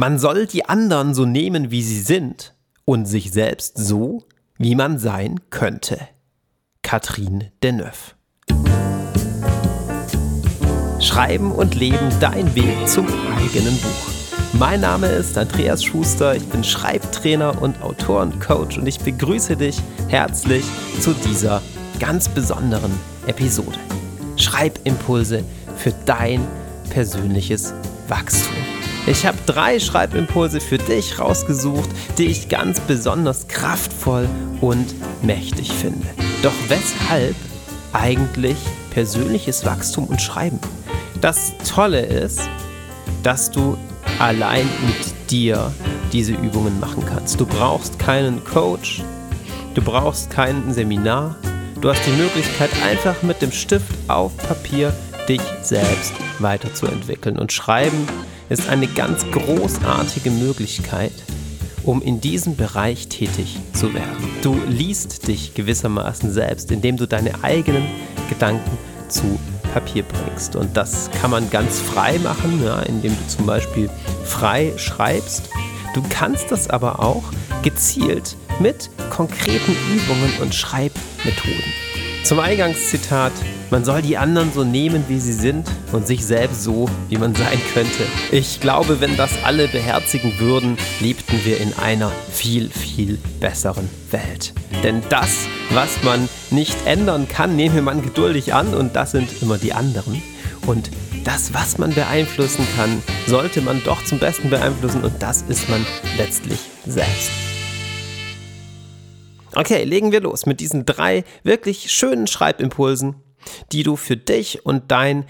Man soll die anderen so nehmen, wie sie sind und sich selbst so, wie man sein könnte. Catherine Deneuve. Schreiben und Leben, dein Weg zum eigenen Buch. Mein Name ist Andreas Schuster, ich bin Schreibtrainer und Autorencoach und ich begrüße dich herzlich zu dieser ganz besonderen Episode. Schreibimpulse für dein persönliches Wachstum. Ich habe drei Schreibimpulse für dich rausgesucht, die ich ganz besonders kraftvoll und mächtig finde. Doch weshalb eigentlich persönliches Wachstum und Schreiben? Das Tolle ist, dass du allein mit dir diese Übungen machen kannst. Du brauchst keinen Coach, du brauchst kein Seminar. Du hast die Möglichkeit, einfach mit dem Stift auf Papier dich selbst weiterzuentwickeln. Und Schreiben ist eine ganz großartige Möglichkeit, um in diesem Bereich tätig zu werden. Du liest dich gewissermaßen selbst, indem du deine eigenen Gedanken zu Papier bringst. Und das kann man ganz frei machen, ja, indem du zum Beispiel frei schreibst. Du kannst das aber auch gezielt mit konkreten Übungen und Schreibmethoden. Zum Eingangszitat, man soll die anderen so nehmen, wie sie sind und sich selbst so, wie man sein könnte. Ich glaube, wenn das alle beherzigen würden, lebten wir in einer viel, viel besseren Welt. Denn das, was man nicht ändern kann, nehme man geduldig an und das sind immer die anderen. Und das, was man beeinflussen kann, sollte man doch zum Besten beeinflussen und das ist man letztlich selbst. Okay, legen wir los mit diesen drei wirklich schönen Schreibimpulsen, die du für dich und deine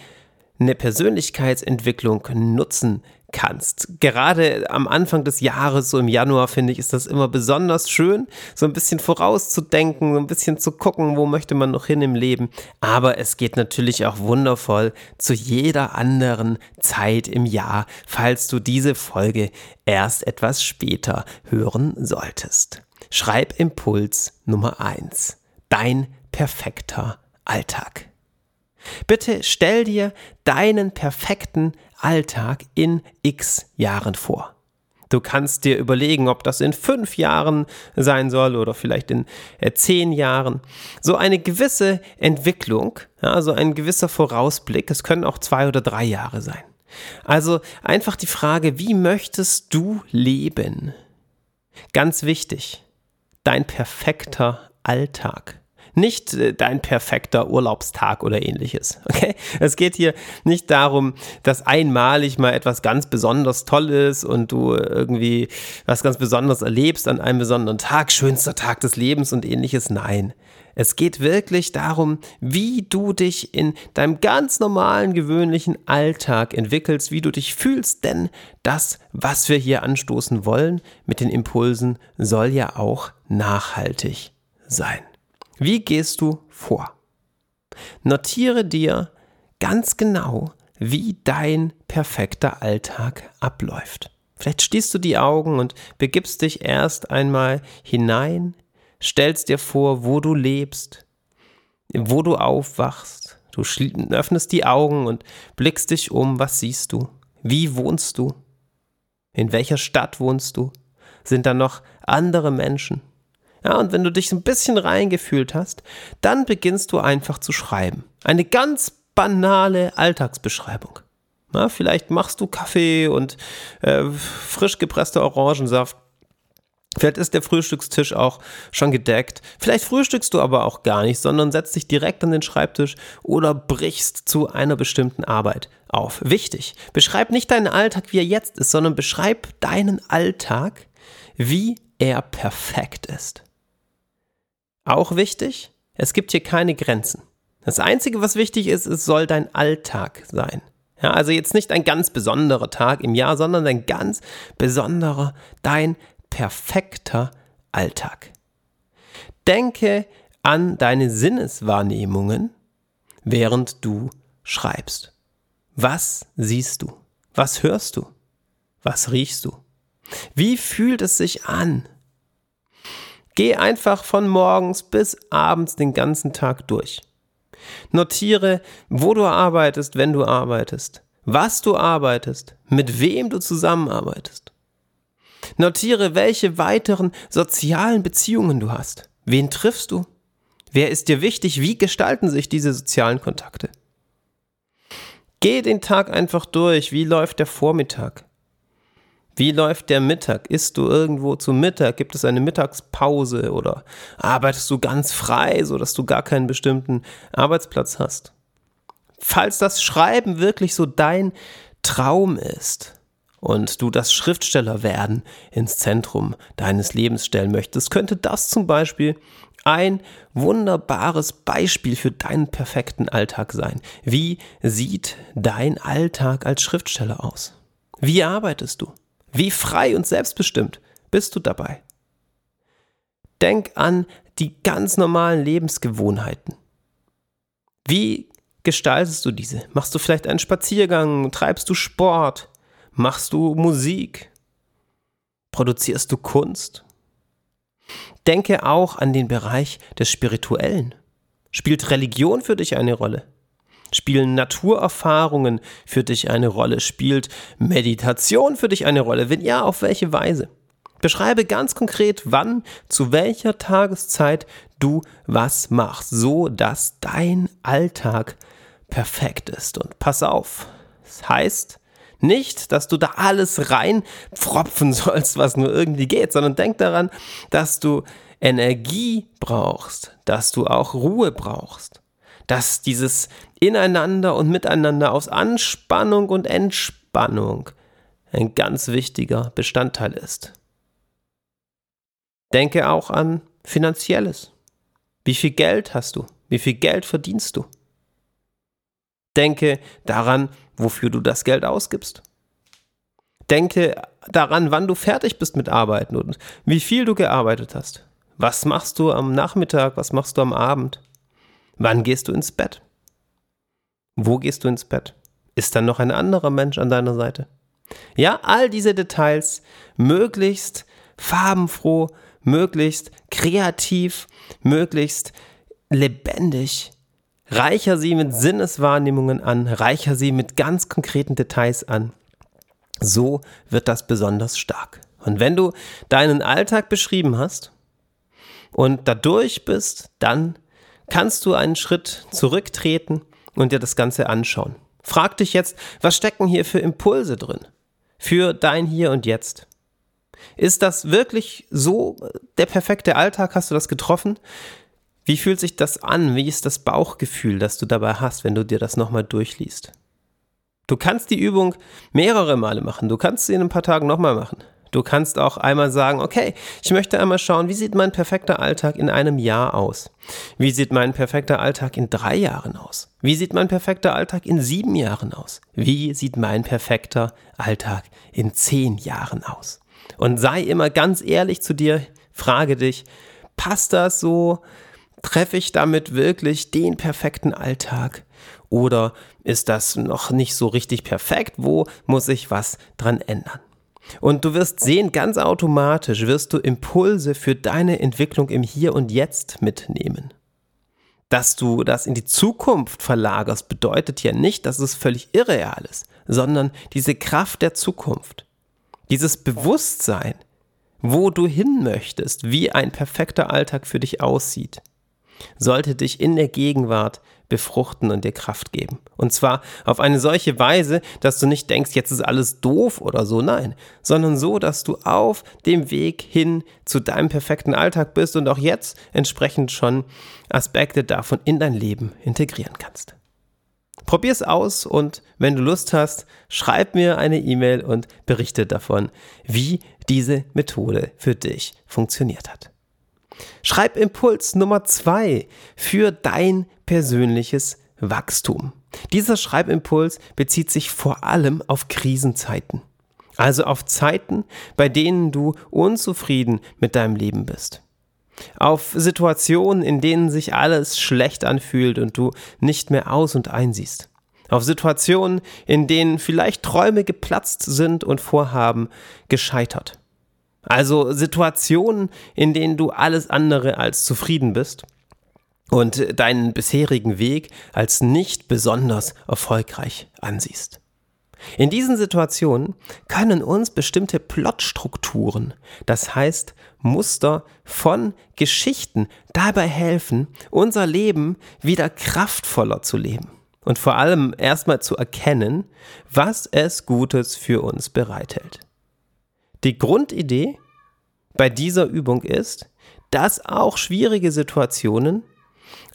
Persönlichkeitsentwicklung nutzen kannst. Gerade am Anfang des Jahres, so im Januar, finde ich, ist das immer besonders schön, so ein bisschen vorauszudenken, so ein bisschen zu gucken, wo möchte man noch hin im Leben. Aber es geht natürlich auch wundervoll zu jeder anderen Zeit im Jahr, falls du diese Folge erst etwas später hören solltest. Schreibimpuls Nummer 1. Dein perfekter Alltag. Bitte stell dir deinen perfekten Alltag in x Jahren vor. Du kannst dir überlegen, ob das in fünf Jahren sein soll oder vielleicht in äh, zehn Jahren. So eine gewisse Entwicklung, ja, so ein gewisser Vorausblick, es können auch zwei oder drei Jahre sein. Also einfach die Frage, wie möchtest du leben? Ganz wichtig, dein perfekter Alltag. Nicht äh, dein perfekter Urlaubstag oder ähnliches. Okay? Es geht hier nicht darum, dass einmalig mal etwas ganz besonders Tolles und du irgendwie was ganz Besonderes erlebst an einem besonderen Tag, schönster Tag des Lebens und ähnliches. Nein. Es geht wirklich darum, wie du dich in deinem ganz normalen, gewöhnlichen Alltag entwickelst, wie du dich fühlst, denn das, was wir hier anstoßen wollen mit den Impulsen, soll ja auch nachhaltig sein. Wie gehst du vor? Notiere dir ganz genau, wie dein perfekter Alltag abläuft. Vielleicht schließt du die Augen und begibst dich erst einmal hinein, stellst dir vor, wo du lebst, wo du aufwachst. Du öffnest die Augen und blickst dich um. Was siehst du? Wie wohnst du? In welcher Stadt wohnst du? Sind da noch andere Menschen? Ja, und wenn du dich ein bisschen reingefühlt hast, dann beginnst du einfach zu schreiben. Eine ganz banale Alltagsbeschreibung. Ja, vielleicht machst du Kaffee und äh, frisch gepresster Orangensaft. Vielleicht ist der Frühstückstisch auch schon gedeckt. Vielleicht frühstückst du aber auch gar nicht, sondern setzt dich direkt an den Schreibtisch oder brichst zu einer bestimmten Arbeit auf. Wichtig, beschreib nicht deinen Alltag, wie er jetzt ist, sondern beschreib deinen Alltag, wie er perfekt ist. Auch wichtig, es gibt hier keine Grenzen. Das Einzige, was wichtig ist, es soll dein Alltag sein. Ja, also jetzt nicht ein ganz besonderer Tag im Jahr, sondern ein ganz besonderer, dein perfekter Alltag. Denke an deine Sinneswahrnehmungen, während du schreibst. Was siehst du? Was hörst du? Was riechst du? Wie fühlt es sich an? Geh einfach von morgens bis abends den ganzen Tag durch. Notiere, wo du arbeitest, wenn du arbeitest, was du arbeitest, mit wem du zusammenarbeitest. Notiere, welche weiteren sozialen Beziehungen du hast. Wen triffst du? Wer ist dir wichtig? Wie gestalten sich diese sozialen Kontakte? Geh den Tag einfach durch. Wie läuft der Vormittag? Wie läuft der Mittag? Isst du irgendwo zu Mittag? Gibt es eine Mittagspause oder arbeitest du ganz frei, sodass du gar keinen bestimmten Arbeitsplatz hast? Falls das Schreiben wirklich so dein Traum ist und du das Schriftstellerwerden ins Zentrum deines Lebens stellen möchtest, könnte das zum Beispiel ein wunderbares Beispiel für deinen perfekten Alltag sein. Wie sieht dein Alltag als Schriftsteller aus? Wie arbeitest du? Wie frei und selbstbestimmt bist du dabei? Denk an die ganz normalen Lebensgewohnheiten. Wie gestaltest du diese? Machst du vielleicht einen Spaziergang? Treibst du Sport? Machst du Musik? Produzierst du Kunst? Denke auch an den Bereich des Spirituellen. Spielt Religion für dich eine Rolle? Spielen Naturerfahrungen für dich eine Rolle? Spielt Meditation für dich eine Rolle? Wenn ja, auf welche Weise? Beschreibe ganz konkret, wann, zu welcher Tageszeit du was machst, so dass dein Alltag perfekt ist. Und pass auf, das heißt nicht, dass du da alles reinpfropfen sollst, was nur irgendwie geht, sondern denk daran, dass du Energie brauchst, dass du auch Ruhe brauchst, dass dieses Ineinander und Miteinander aus Anspannung und Entspannung ein ganz wichtiger Bestandteil ist. Denke auch an Finanzielles. Wie viel Geld hast du? Wie viel Geld verdienst du? Denke daran, wofür du das Geld ausgibst. Denke daran, wann du fertig bist mit Arbeiten und wie viel du gearbeitet hast. Was machst du am Nachmittag? Was machst du am Abend? Wann gehst du ins Bett? Wo gehst du ins Bett? Ist dann noch ein anderer Mensch an deiner Seite? Ja, all diese Details möglichst farbenfroh, möglichst kreativ, möglichst lebendig Reicher sie mit Sinneswahrnehmungen an, reicher sie mit ganz konkreten Details an. So wird das besonders stark. Und wenn du deinen Alltag beschrieben hast und dadurch bist, dann kannst du einen Schritt zurücktreten und dir das Ganze anschauen. Frag dich jetzt, was stecken hier für Impulse drin? Für dein Hier und Jetzt. Ist das wirklich so der perfekte Alltag? Hast du das getroffen? Wie fühlt sich das an? Wie ist das Bauchgefühl, das du dabei hast, wenn du dir das nochmal durchliest? Du kannst die Übung mehrere Male machen. Du kannst sie in ein paar Tagen nochmal machen. Du kannst auch einmal sagen, okay, ich möchte einmal schauen, wie sieht mein perfekter Alltag in einem Jahr aus? Wie sieht mein perfekter Alltag in drei Jahren aus? Wie sieht mein perfekter Alltag in sieben Jahren aus? Wie sieht mein perfekter Alltag in zehn Jahren aus? Und sei immer ganz ehrlich zu dir, frage dich, passt das so Treffe ich damit wirklich den perfekten Alltag? Oder ist das noch nicht so richtig perfekt? Wo muss ich was dran ändern? Und du wirst sehen, ganz automatisch wirst du Impulse für deine Entwicklung im Hier und Jetzt mitnehmen. Dass du das in die Zukunft verlagerst, bedeutet ja nicht, dass es völlig irreal ist, sondern diese Kraft der Zukunft, dieses Bewusstsein, wo du hin möchtest, wie ein perfekter Alltag für dich aussieht, sollte dich in der Gegenwart befruchten und dir Kraft geben. Und zwar auf eine solche Weise, dass du nicht denkst, jetzt ist alles doof oder so, nein, sondern so, dass du auf dem Weg hin zu deinem perfekten Alltag bist und auch jetzt entsprechend schon Aspekte davon in dein Leben integrieren kannst. Probier es aus und wenn du Lust hast, schreib mir eine E-Mail und berichte davon, wie diese Methode für dich funktioniert hat. Schreibimpuls Nummer zwei für dein persönliches Wachstum. Dieser Schreibimpuls bezieht sich vor allem auf Krisenzeiten. Also auf Zeiten, bei denen du unzufrieden mit deinem Leben bist. Auf Situationen, in denen sich alles schlecht anfühlt und du nicht mehr aus und einsiehst. Auf Situationen, in denen vielleicht Träume geplatzt sind und Vorhaben gescheitert. Also Situationen, in denen du alles andere als zufrieden bist und deinen bisherigen Weg als nicht besonders erfolgreich ansiehst. In diesen Situationen können uns bestimmte Plotstrukturen, das heißt Muster von Geschichten, dabei helfen, unser Leben wieder kraftvoller zu leben und vor allem erstmal zu erkennen, was es Gutes für uns bereithält. Die Grundidee bei dieser Übung ist, dass auch schwierige Situationen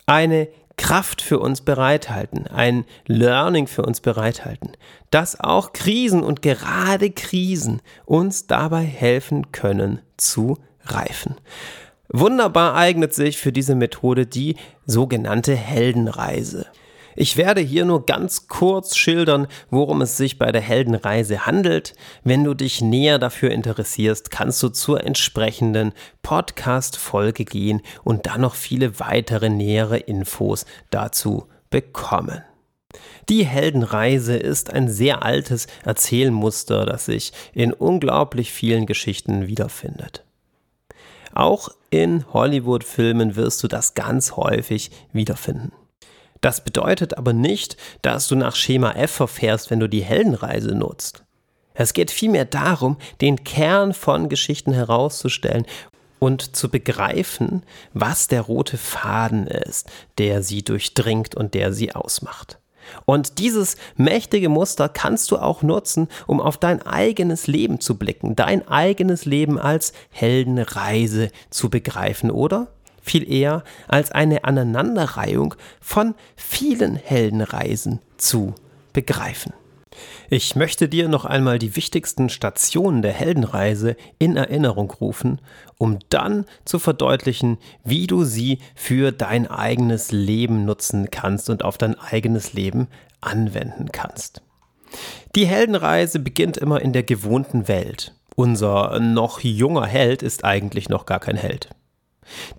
eine Kraft für uns bereithalten, ein Learning für uns bereithalten, dass auch Krisen und gerade Krisen uns dabei helfen können zu reifen. Wunderbar eignet sich für diese Methode die sogenannte Heldenreise. Ich werde hier nur ganz kurz schildern, worum es sich bei der Heldenreise handelt. Wenn du dich näher dafür interessierst, kannst du zur entsprechenden Podcast-Folge gehen und dann noch viele weitere nähere Infos dazu bekommen. Die Heldenreise ist ein sehr altes Erzählmuster, das sich in unglaublich vielen Geschichten wiederfindet. Auch in Hollywood-Filmen wirst du das ganz häufig wiederfinden. Das bedeutet aber nicht, dass du nach Schema F verfährst, wenn du die Heldenreise nutzt. Es geht vielmehr darum, den Kern von Geschichten herauszustellen und zu begreifen, was der rote Faden ist, der sie durchdringt und der sie ausmacht. Und dieses mächtige Muster kannst du auch nutzen, um auf dein eigenes Leben zu blicken, dein eigenes Leben als Heldenreise zu begreifen, oder? Viel eher als eine Aneinanderreihung von vielen Heldenreisen zu begreifen. Ich möchte dir noch einmal die wichtigsten Stationen der Heldenreise in Erinnerung rufen, um dann zu verdeutlichen, wie du sie für dein eigenes Leben nutzen kannst und auf dein eigenes Leben anwenden kannst. Die Heldenreise beginnt immer in der gewohnten Welt. Unser noch junger Held ist eigentlich noch gar kein Held.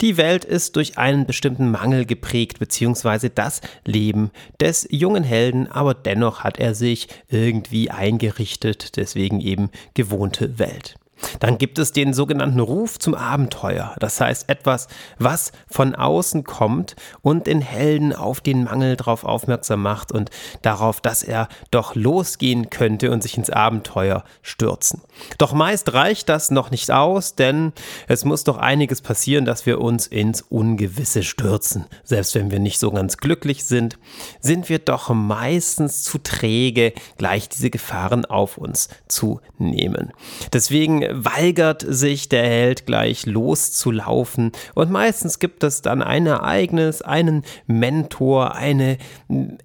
Die Welt ist durch einen bestimmten Mangel geprägt, beziehungsweise das Leben des jungen Helden, aber dennoch hat er sich irgendwie eingerichtet, deswegen eben gewohnte Welt. Dann gibt es den sogenannten Ruf zum Abenteuer, das heißt etwas, was von außen kommt und den Helden auf den Mangel darauf aufmerksam macht und darauf, dass er doch losgehen könnte und sich ins Abenteuer stürzen. Doch meist reicht das noch nicht aus, denn es muss doch einiges passieren, dass wir uns ins Ungewisse stürzen. Selbst wenn wir nicht so ganz glücklich sind, sind wir doch meistens zu träge, gleich diese Gefahren auf uns zu nehmen. Deswegen weigert sich der Held gleich loszulaufen und meistens gibt es dann ein Ereignis, einen Mentor, eine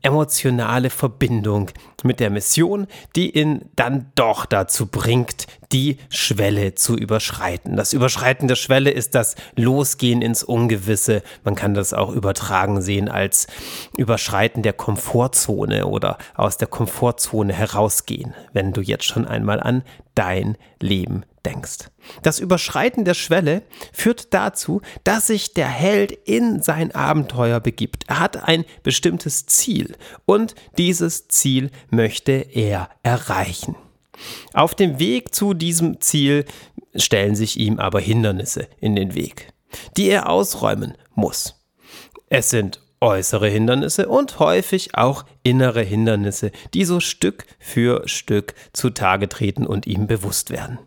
emotionale Verbindung mit der Mission, die ihn dann doch dazu bringt, die Schwelle zu überschreiten. Das Überschreiten der Schwelle ist das Losgehen ins Ungewisse. Man kann das auch übertragen sehen als Überschreiten der Komfortzone oder aus der Komfortzone herausgehen, wenn du jetzt schon einmal an dein Leben denkst. Das Überschreiten der Schwelle führt dazu, dass sich der Held in sein Abenteuer begibt. Er hat ein bestimmtes Ziel und dieses Ziel möchte er erreichen. Auf dem Weg zu diesem Ziel stellen sich ihm aber Hindernisse in den Weg, die er ausräumen muss. Es sind äußere Hindernisse und häufig auch innere Hindernisse, die so Stück für Stück zutage treten und ihm bewusst werden.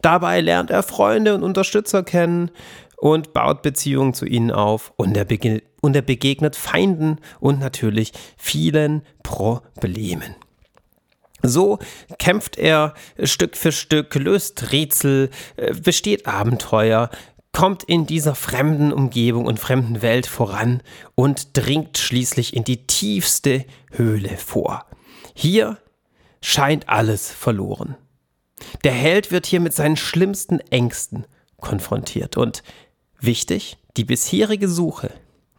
Dabei lernt er Freunde und Unterstützer kennen und baut Beziehungen zu ihnen auf und er, und er begegnet Feinden und natürlich vielen Problemen. So kämpft er Stück für Stück, löst Rätsel, äh, besteht Abenteuer, kommt in dieser fremden Umgebung und fremden Welt voran und dringt schließlich in die tiefste Höhle vor. Hier scheint alles verloren. Der Held wird hier mit seinen schlimmsten Ängsten konfrontiert. Und wichtig, die bisherige Suche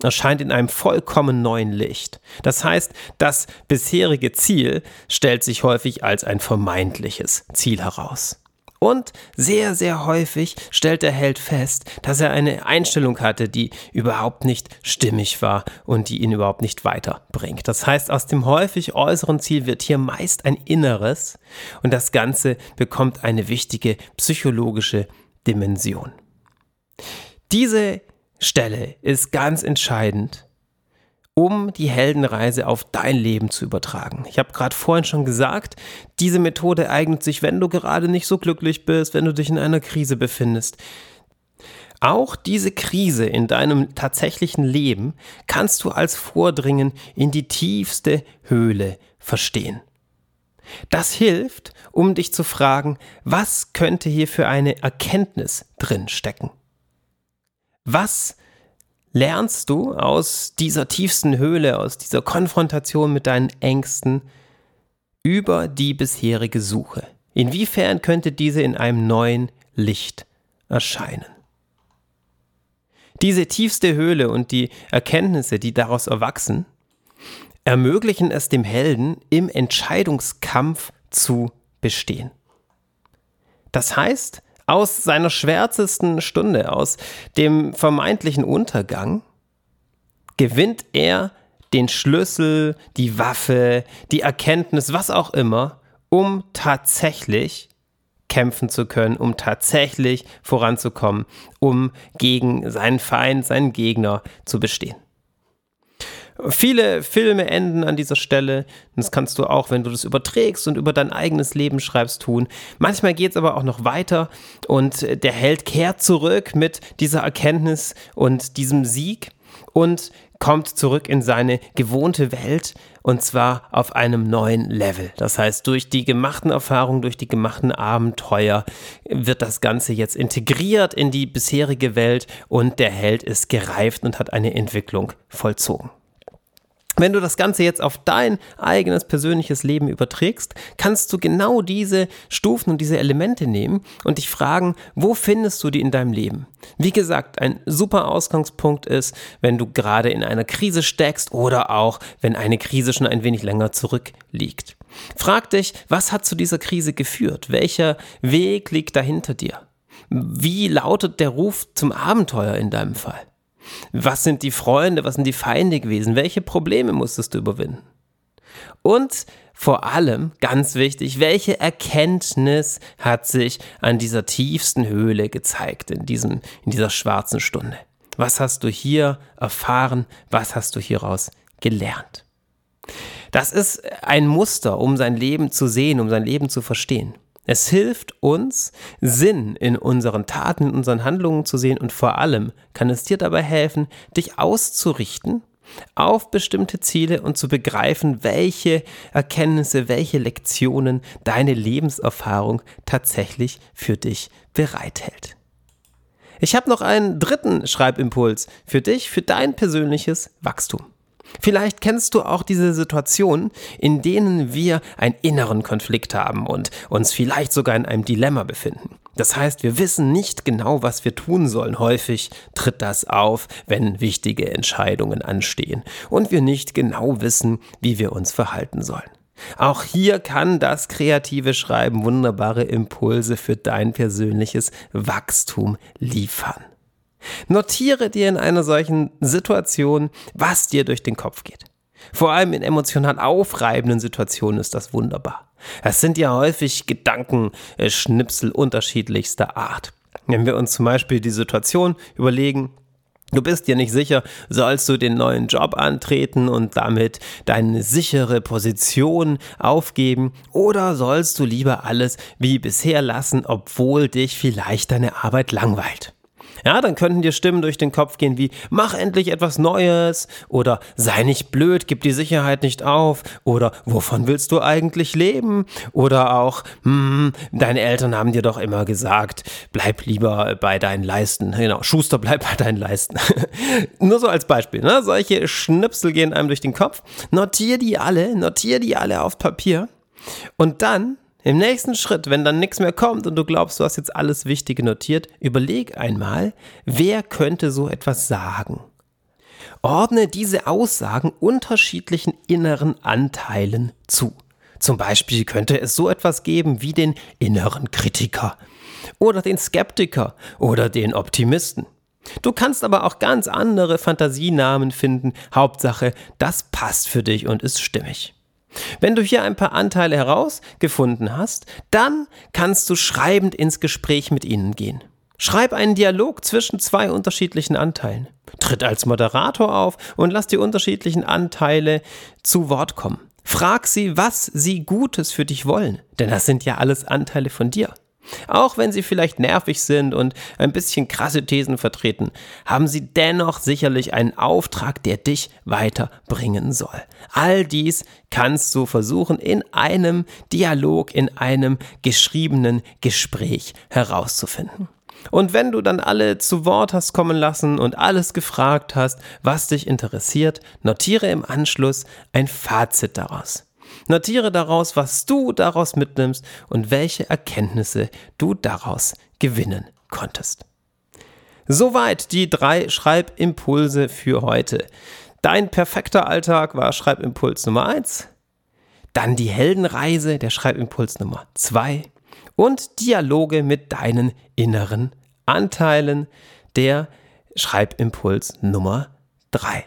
erscheint in einem vollkommen neuen Licht. Das heißt, das bisherige Ziel stellt sich häufig als ein vermeintliches Ziel heraus. Und sehr, sehr häufig stellt der Held fest, dass er eine Einstellung hatte, die überhaupt nicht stimmig war und die ihn überhaupt nicht weiterbringt. Das heißt, aus dem häufig äußeren Ziel wird hier meist ein inneres und das Ganze bekommt eine wichtige psychologische Dimension. Diese Stelle ist ganz entscheidend, um die Heldenreise auf dein Leben zu übertragen. Ich habe gerade vorhin schon gesagt, diese Methode eignet sich, wenn du gerade nicht so glücklich bist, wenn du dich in einer Krise befindest. Auch diese Krise in deinem tatsächlichen Leben kannst du als Vordringen in die tiefste Höhle verstehen. Das hilft, um dich zu fragen, was könnte hier für eine Erkenntnis drin stecken? Was lernst du aus dieser tiefsten Höhle, aus dieser Konfrontation mit deinen Ängsten über die bisherige Suche? Inwiefern könnte diese in einem neuen Licht erscheinen? Diese tiefste Höhle und die Erkenntnisse, die daraus erwachsen, ermöglichen es dem Helden, im Entscheidungskampf zu bestehen. Das heißt, aus seiner schwärzesten Stunde, aus dem vermeintlichen Untergang, gewinnt er den Schlüssel, die Waffe, die Erkenntnis, was auch immer, um tatsächlich kämpfen zu können, um tatsächlich voranzukommen, um gegen seinen Feind, seinen Gegner zu bestehen. Viele Filme enden an dieser Stelle. Das kannst du auch, wenn du das überträgst und über dein eigenes Leben schreibst, tun. Manchmal geht es aber auch noch weiter und der Held kehrt zurück mit dieser Erkenntnis und diesem Sieg und kommt zurück in seine gewohnte Welt und zwar auf einem neuen Level. Das heißt, durch die gemachten Erfahrungen, durch die gemachten Abenteuer wird das Ganze jetzt integriert in die bisherige Welt und der Held ist gereift und hat eine Entwicklung vollzogen. Wenn du das Ganze jetzt auf dein eigenes persönliches Leben überträgst, kannst du genau diese Stufen und diese Elemente nehmen und dich fragen, wo findest du die in deinem Leben? Wie gesagt, ein super Ausgangspunkt ist, wenn du gerade in einer Krise steckst oder auch, wenn eine Krise schon ein wenig länger zurückliegt. Frag dich, was hat zu dieser Krise geführt? Welcher Weg liegt dahinter dir? Wie lautet der Ruf zum Abenteuer in deinem Fall? Was sind die Freunde, was sind die Feinde gewesen? Welche Probleme musstest du überwinden? Und vor allem, ganz wichtig, welche Erkenntnis hat sich an dieser tiefsten Höhle gezeigt, in, diesem, in dieser schwarzen Stunde? Was hast du hier erfahren? Was hast du hieraus gelernt? Das ist ein Muster, um sein Leben zu sehen, um sein Leben zu verstehen. Es hilft uns, Sinn in unseren Taten, in unseren Handlungen zu sehen und vor allem kann es dir dabei helfen, dich auszurichten auf bestimmte Ziele und zu begreifen, welche Erkenntnisse, welche Lektionen deine Lebenserfahrung tatsächlich für dich bereithält. Ich habe noch einen dritten Schreibimpuls für dich, für dein persönliches Wachstum. Vielleicht kennst du auch diese Situationen, in denen wir einen inneren Konflikt haben und uns vielleicht sogar in einem Dilemma befinden. Das heißt, wir wissen nicht genau, was wir tun sollen. Häufig tritt das auf, wenn wichtige Entscheidungen anstehen und wir nicht genau wissen, wie wir uns verhalten sollen. Auch hier kann das kreative Schreiben wunderbare Impulse für dein persönliches Wachstum liefern. Notiere dir in einer solchen Situation, was dir durch den Kopf geht. Vor allem in emotional aufreibenden Situationen ist das wunderbar. Es sind ja häufig Gedankenschnipsel unterschiedlichster Art. Wenn wir uns zum Beispiel die Situation überlegen, Du bist dir nicht sicher, sollst du den neuen Job antreten und damit deine sichere Position aufgeben oder sollst du lieber alles wie bisher lassen, obwohl dich vielleicht deine Arbeit langweilt? Ja, dann könnten dir Stimmen durch den Kopf gehen wie mach endlich etwas Neues oder sei nicht blöd, gib die Sicherheit nicht auf oder wovon willst du eigentlich leben oder auch hm, deine Eltern haben dir doch immer gesagt, bleib lieber bei deinen Leisten. Genau, Schuster, bleib bei deinen Leisten. Nur so als Beispiel, ne? Solche Schnipsel gehen einem durch den Kopf. Notier die alle, notier die alle auf Papier und dann im nächsten Schritt, wenn dann nichts mehr kommt und du glaubst, du hast jetzt alles Wichtige notiert, überleg einmal, wer könnte so etwas sagen? Ordne diese Aussagen unterschiedlichen inneren Anteilen zu. Zum Beispiel könnte es so etwas geben wie den inneren Kritiker oder den Skeptiker oder den Optimisten. Du kannst aber auch ganz andere Fantasienamen finden. Hauptsache, das passt für dich und ist stimmig. Wenn du hier ein paar Anteile herausgefunden hast, dann kannst du schreibend ins Gespräch mit ihnen gehen. Schreib einen Dialog zwischen zwei unterschiedlichen Anteilen. Tritt als Moderator auf und lass die unterschiedlichen Anteile zu Wort kommen. Frag sie, was sie Gutes für dich wollen, denn das sind ja alles Anteile von dir. Auch wenn sie vielleicht nervig sind und ein bisschen krasse Thesen vertreten, haben sie dennoch sicherlich einen Auftrag, der dich weiterbringen soll. All dies kannst du versuchen in einem Dialog, in einem geschriebenen Gespräch herauszufinden. Und wenn du dann alle zu Wort hast kommen lassen und alles gefragt hast, was dich interessiert, notiere im Anschluss ein Fazit daraus. Notiere daraus, was du daraus mitnimmst und welche Erkenntnisse du daraus gewinnen konntest. Soweit die drei Schreibimpulse für heute. Dein perfekter Alltag war Schreibimpuls Nummer 1, dann die Heldenreise, der Schreibimpuls Nummer 2 und Dialoge mit deinen inneren Anteilen, der Schreibimpuls Nummer 3.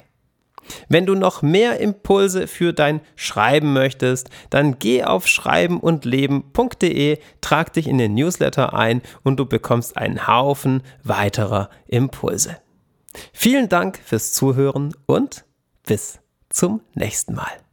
Wenn du noch mehr Impulse für dein Schreiben möchtest, dann geh auf schreibenundleben.de, trag dich in den Newsletter ein und du bekommst einen Haufen weiterer Impulse. Vielen Dank fürs Zuhören und bis zum nächsten Mal.